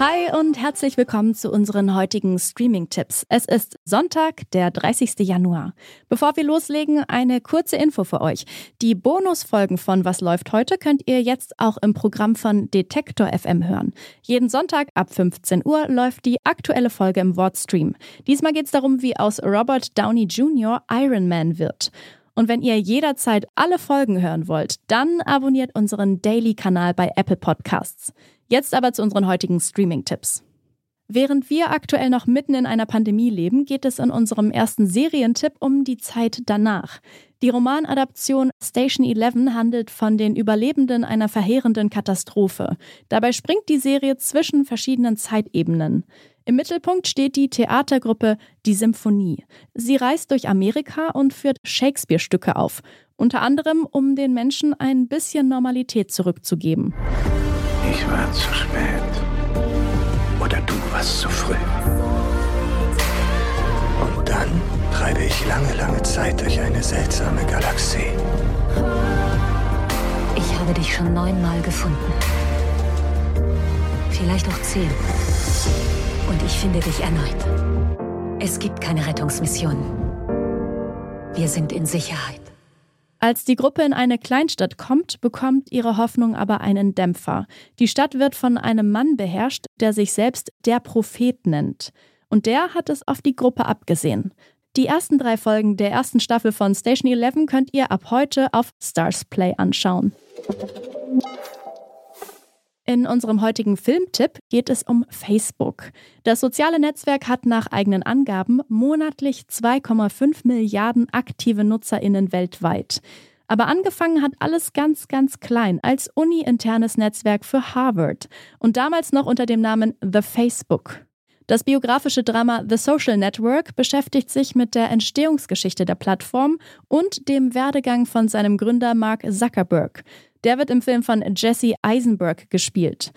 Hi und herzlich willkommen zu unseren heutigen Streaming-Tipps. Es ist Sonntag, der 30. Januar. Bevor wir loslegen, eine kurze Info für euch. Die Bonusfolgen von Was läuft heute könnt ihr jetzt auch im Programm von Detektor FM hören. Jeden Sonntag ab 15 Uhr läuft die aktuelle Folge im Wortstream. Diesmal geht es darum, wie aus Robert Downey Jr. Iron Man wird. Und wenn ihr jederzeit alle Folgen hören wollt, dann abonniert unseren Daily-Kanal bei Apple Podcasts. Jetzt aber zu unseren heutigen Streaming-Tipps. Während wir aktuell noch mitten in einer Pandemie leben, geht es in unserem ersten Serientipp um die Zeit danach. Die Romanadaption Station 11 handelt von den Überlebenden einer verheerenden Katastrophe. Dabei springt die Serie zwischen verschiedenen Zeitebenen. Im Mittelpunkt steht die Theatergruppe Die Symphonie. Sie reist durch Amerika und führt Shakespeare-Stücke auf, unter anderem um den Menschen ein bisschen Normalität zurückzugeben. Ich war zu spät. Oder du warst zu früh. Und dann treibe ich lange, lange Zeit durch eine seltsame Galaxie. Ich habe dich schon neunmal gefunden. Vielleicht auch zehn. Und ich finde dich erneut. Es gibt keine Rettungsmission. Wir sind in Sicherheit. Als die Gruppe in eine Kleinstadt kommt, bekommt ihre Hoffnung aber einen Dämpfer. Die Stadt wird von einem Mann beherrscht, der sich selbst der Prophet nennt. Und der hat es auf die Gruppe abgesehen. Die ersten drei Folgen der ersten Staffel von Station 11 könnt ihr ab heute auf Stars Play anschauen. In unserem heutigen Filmtipp geht es um Facebook. Das soziale Netzwerk hat nach eigenen Angaben monatlich 2,5 Milliarden aktive Nutzerinnen weltweit. Aber angefangen hat alles ganz, ganz klein als uni-internes Netzwerk für Harvard und damals noch unter dem Namen The Facebook. Das biografische Drama The Social Network beschäftigt sich mit der Entstehungsgeschichte der Plattform und dem Werdegang von seinem Gründer Mark Zuckerberg. Der wird im Film von Jesse Eisenberg gespielt.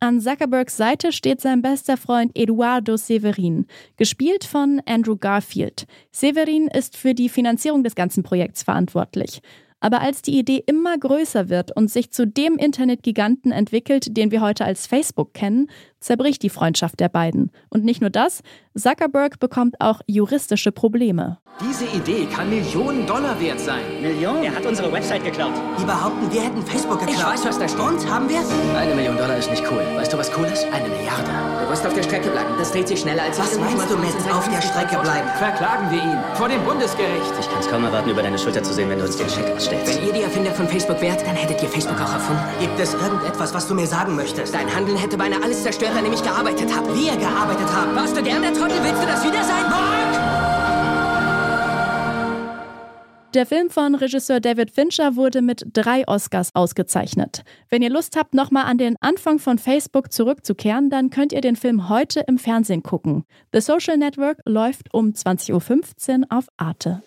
An Zuckerbergs Seite steht sein bester Freund Eduardo Severin, gespielt von Andrew Garfield. Severin ist für die Finanzierung des ganzen Projekts verantwortlich. Aber als die Idee immer größer wird und sich zu dem Internetgiganten entwickelt, den wir heute als Facebook kennen, zerbricht die Freundschaft der beiden. Und nicht nur das, Zuckerberg bekommt auch juristische Probleme. Diese Idee kann Millionen Dollar wert sein. Millionen? Er hat unsere Website geklaut. Die behaupten, wir hätten Facebook geklaut. Ich weiß, was da steht. Und, haben wir's? Eine Million Dollar ist nicht cool. Weißt du, was cool ist? Eine Milliarde. Du musst auf der Strecke bleiben. Das dreht sich schneller als Was meinst du mit auf der Strecke bleiben? Verklagen wir ihn. Vor dem Bundesgericht. Ich kann es kaum erwarten, über deine Schulter zu sehen, wenn du uns den Scheck ausstellst. Wenn ihr die Erfinder von Facebook wärt, dann hättet ihr Facebook auch erfunden. Gibt es irgendetwas, was du mir sagen möchtest? Dein Handeln hätte beinahe alles zerstört, dem ich gearbeitet habe. Wir gearbeitet haben. Warst du gern der Trottel? Willst du das wieder sein? Mark! Der Film von Regisseur David Fincher wurde mit drei Oscars ausgezeichnet. Wenn ihr Lust habt, nochmal an den Anfang von Facebook zurückzukehren, dann könnt ihr den Film heute im Fernsehen gucken. The Social Network läuft um 20.15 Uhr auf Arte.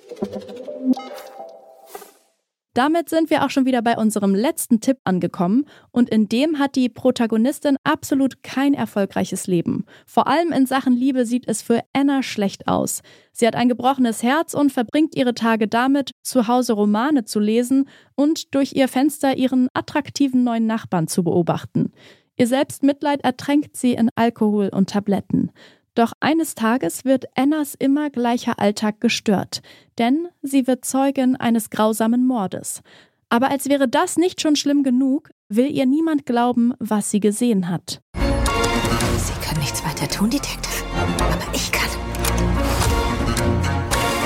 Damit sind wir auch schon wieder bei unserem letzten Tipp angekommen und in dem hat die Protagonistin absolut kein erfolgreiches Leben. Vor allem in Sachen Liebe sieht es für Anna schlecht aus. Sie hat ein gebrochenes Herz und verbringt ihre Tage damit, zu Hause Romane zu lesen und durch ihr Fenster ihren attraktiven neuen Nachbarn zu beobachten. Ihr Selbstmitleid ertränkt sie in Alkohol und Tabletten. Doch eines Tages wird Annas immer gleicher Alltag gestört, denn sie wird Zeugin eines grausamen Mordes. Aber als wäre das nicht schon schlimm genug, will ihr niemand glauben, was sie gesehen hat. Sie können nichts weiter tun, Detective. Aber ich kann.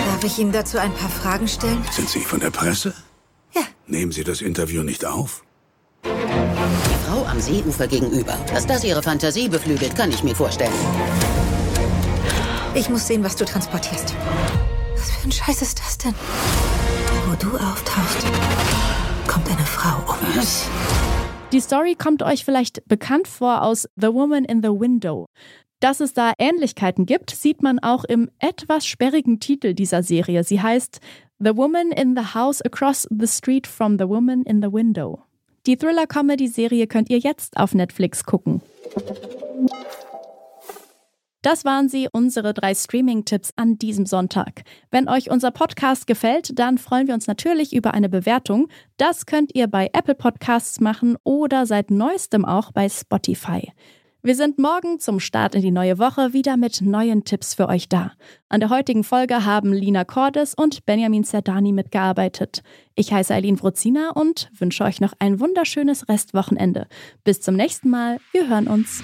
Darf ich Ihnen dazu ein paar Fragen stellen? Sind Sie von der Presse? Ja. Nehmen Sie das Interview nicht auf? Die Frau am Seeufer gegenüber. Dass das ihre Fantasie beflügelt, kann ich mir vorstellen. Ich muss sehen, was du transportierst. Was für ein Scheiß ist das denn? Wo du auftauchst, kommt eine Frau um. Was? Die Story kommt euch vielleicht bekannt vor aus The Woman in the Window. Dass es da Ähnlichkeiten gibt, sieht man auch im etwas sperrigen Titel dieser Serie. Sie heißt The Woman in the House Across the Street from the Woman in the Window. Die Thriller-Comedy-Serie könnt ihr jetzt auf Netflix gucken. Das waren sie, unsere drei Streaming-Tipps an diesem Sonntag. Wenn euch unser Podcast gefällt, dann freuen wir uns natürlich über eine Bewertung. Das könnt ihr bei Apple Podcasts machen oder seit neuestem auch bei Spotify. Wir sind morgen zum Start in die neue Woche wieder mit neuen Tipps für euch da. An der heutigen Folge haben Lina Cordes und Benjamin Zerdani mitgearbeitet. Ich heiße Eileen Wrozina und wünsche euch noch ein wunderschönes Restwochenende. Bis zum nächsten Mal. Wir hören uns.